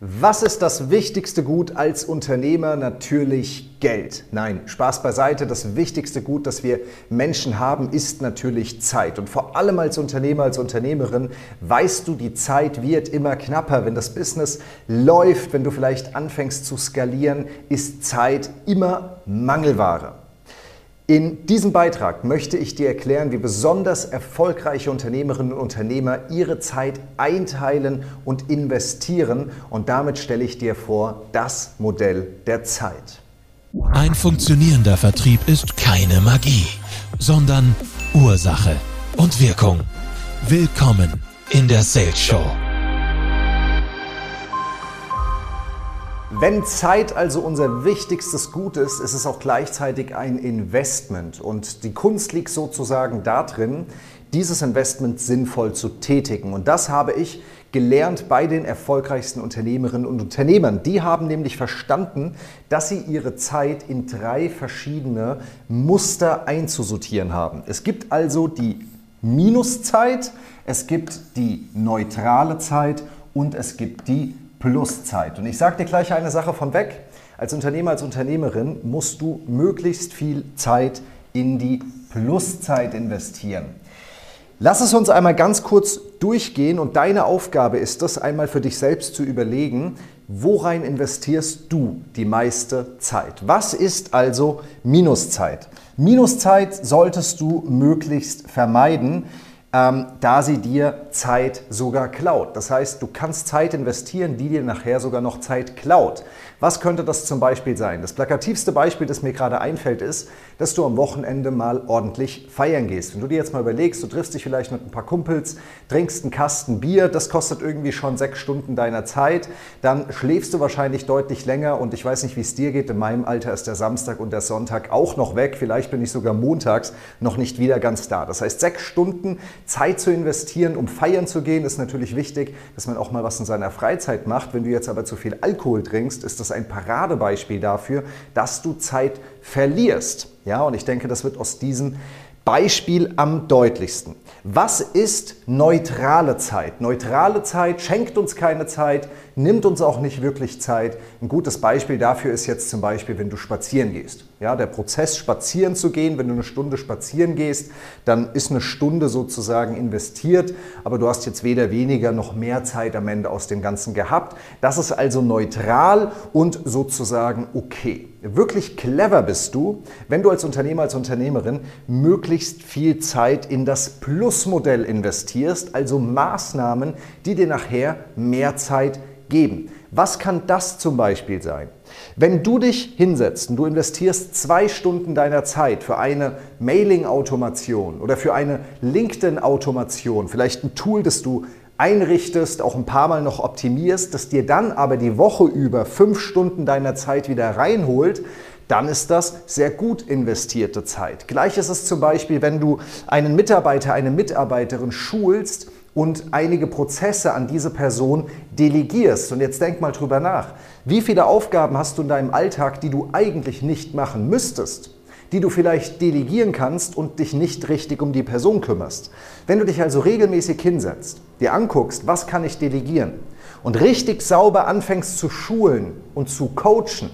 Was ist das wichtigste Gut als Unternehmer? Natürlich Geld. Nein, Spaß beiseite. Das wichtigste Gut, das wir Menschen haben, ist natürlich Zeit. Und vor allem als Unternehmer, als Unternehmerin weißt du, die Zeit wird immer knapper. Wenn das Business läuft, wenn du vielleicht anfängst zu skalieren, ist Zeit immer Mangelware. In diesem Beitrag möchte ich dir erklären, wie besonders erfolgreiche Unternehmerinnen und Unternehmer ihre Zeit einteilen und investieren. Und damit stelle ich dir vor das Modell der Zeit. Ein funktionierender Vertrieb ist keine Magie, sondern Ursache und Wirkung. Willkommen in der Sales Show. Wenn Zeit also unser wichtigstes Gut ist, ist es auch gleichzeitig ein Investment. Und die Kunst liegt sozusagen darin, dieses Investment sinnvoll zu tätigen. Und das habe ich gelernt bei den erfolgreichsten Unternehmerinnen und Unternehmern. Die haben nämlich verstanden, dass sie ihre Zeit in drei verschiedene Muster einzusortieren haben. Es gibt also die Minuszeit, es gibt die neutrale Zeit und es gibt die Pluszeit. Und ich sage dir gleich eine Sache von weg. Als Unternehmer, als Unternehmerin musst du möglichst viel Zeit in die Pluszeit investieren. Lass es uns einmal ganz kurz durchgehen und deine Aufgabe ist es, einmal für dich selbst zu überlegen, worein investierst du die meiste Zeit? Was ist also Minuszeit? Minuszeit solltest du möglichst vermeiden ähm, da sie dir Zeit sogar klaut. Das heißt, du kannst Zeit investieren, die dir nachher sogar noch Zeit klaut. Was könnte das zum Beispiel sein? Das plakativste Beispiel, das mir gerade einfällt, ist, dass du am Wochenende mal ordentlich feiern gehst. Wenn du dir jetzt mal überlegst, du triffst dich vielleicht mit ein paar Kumpels, trinkst einen Kasten Bier, das kostet irgendwie schon sechs Stunden deiner Zeit, dann schläfst du wahrscheinlich deutlich länger und ich weiß nicht, wie es dir geht. In meinem Alter ist der Samstag und der Sonntag auch noch weg. Vielleicht bin ich sogar montags noch nicht wieder ganz da. Das heißt, sechs Stunden Zeit zu investieren, um feiern zu gehen, ist natürlich wichtig, dass man auch mal was in seiner Freizeit macht. Wenn du jetzt aber zu viel Alkohol trinkst, ist das ein Paradebeispiel dafür, dass du Zeit verlierst. Ja, und ich denke, das wird aus diesem Beispiel am deutlichsten. Was ist neutrale Zeit? Neutrale Zeit schenkt uns keine Zeit, nimmt uns auch nicht wirklich Zeit. Ein gutes Beispiel dafür ist jetzt zum Beispiel, wenn du spazieren gehst. Ja, der Prozess, spazieren zu gehen, wenn du eine Stunde spazieren gehst, dann ist eine Stunde sozusagen investiert, aber du hast jetzt weder weniger noch mehr Zeit am Ende aus dem Ganzen gehabt. Das ist also neutral und sozusagen okay. Wirklich clever bist du, wenn du als Unternehmer, als Unternehmerin möglichst viel Zeit in das Plusmodell investierst, also Maßnahmen, die dir nachher mehr Zeit geben. Was kann das zum Beispiel sein? Wenn du dich hinsetzt und du investierst zwei Stunden deiner Zeit für eine Mailing-Automation oder für eine LinkedIn-Automation, vielleicht ein Tool, das du einrichtest, auch ein paar Mal noch optimierst, das dir dann aber die Woche über fünf Stunden deiner Zeit wieder reinholt, dann ist das sehr gut investierte Zeit. Gleich ist es zum Beispiel, wenn du einen Mitarbeiter, eine Mitarbeiterin schulst, und einige Prozesse an diese Person delegierst. Und jetzt denk mal drüber nach. Wie viele Aufgaben hast du in deinem Alltag, die du eigentlich nicht machen müsstest? die du vielleicht delegieren kannst und dich nicht richtig um die Person kümmerst. Wenn du dich also regelmäßig hinsetzt, dir anguckst, was kann ich delegieren und richtig sauber anfängst zu schulen und zu coachen,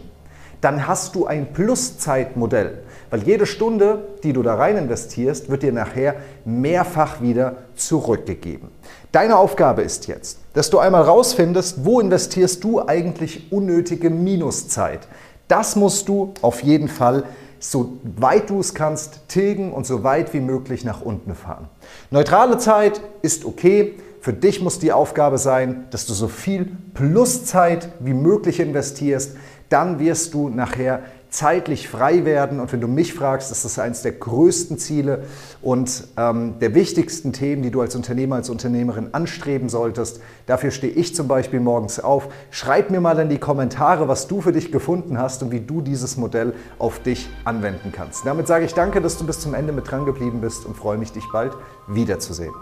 dann hast du ein Pluszeitmodell. Weil jede Stunde, die du da rein investierst, wird dir nachher mehrfach wieder zurückgegeben. Deine Aufgabe ist jetzt, dass du einmal rausfindest, wo investierst du eigentlich unnötige Minuszeit. Das musst du auf jeden Fall so weit du es kannst tilgen und so weit wie möglich nach unten fahren. Neutrale Zeit ist okay. Für dich muss die Aufgabe sein, dass du so viel Pluszeit wie möglich investierst. Dann wirst du nachher zeitlich frei werden. Und wenn du mich fragst, ist das eines der größten Ziele und ähm, der wichtigsten Themen, die du als Unternehmer, als Unternehmerin anstreben solltest. Dafür stehe ich zum Beispiel morgens auf. Schreib mir mal in die Kommentare, was du für dich gefunden hast und wie du dieses Modell auf dich anwenden kannst. Damit sage ich danke, dass du bis zum Ende mit dran geblieben bist und freue mich, dich bald wiederzusehen.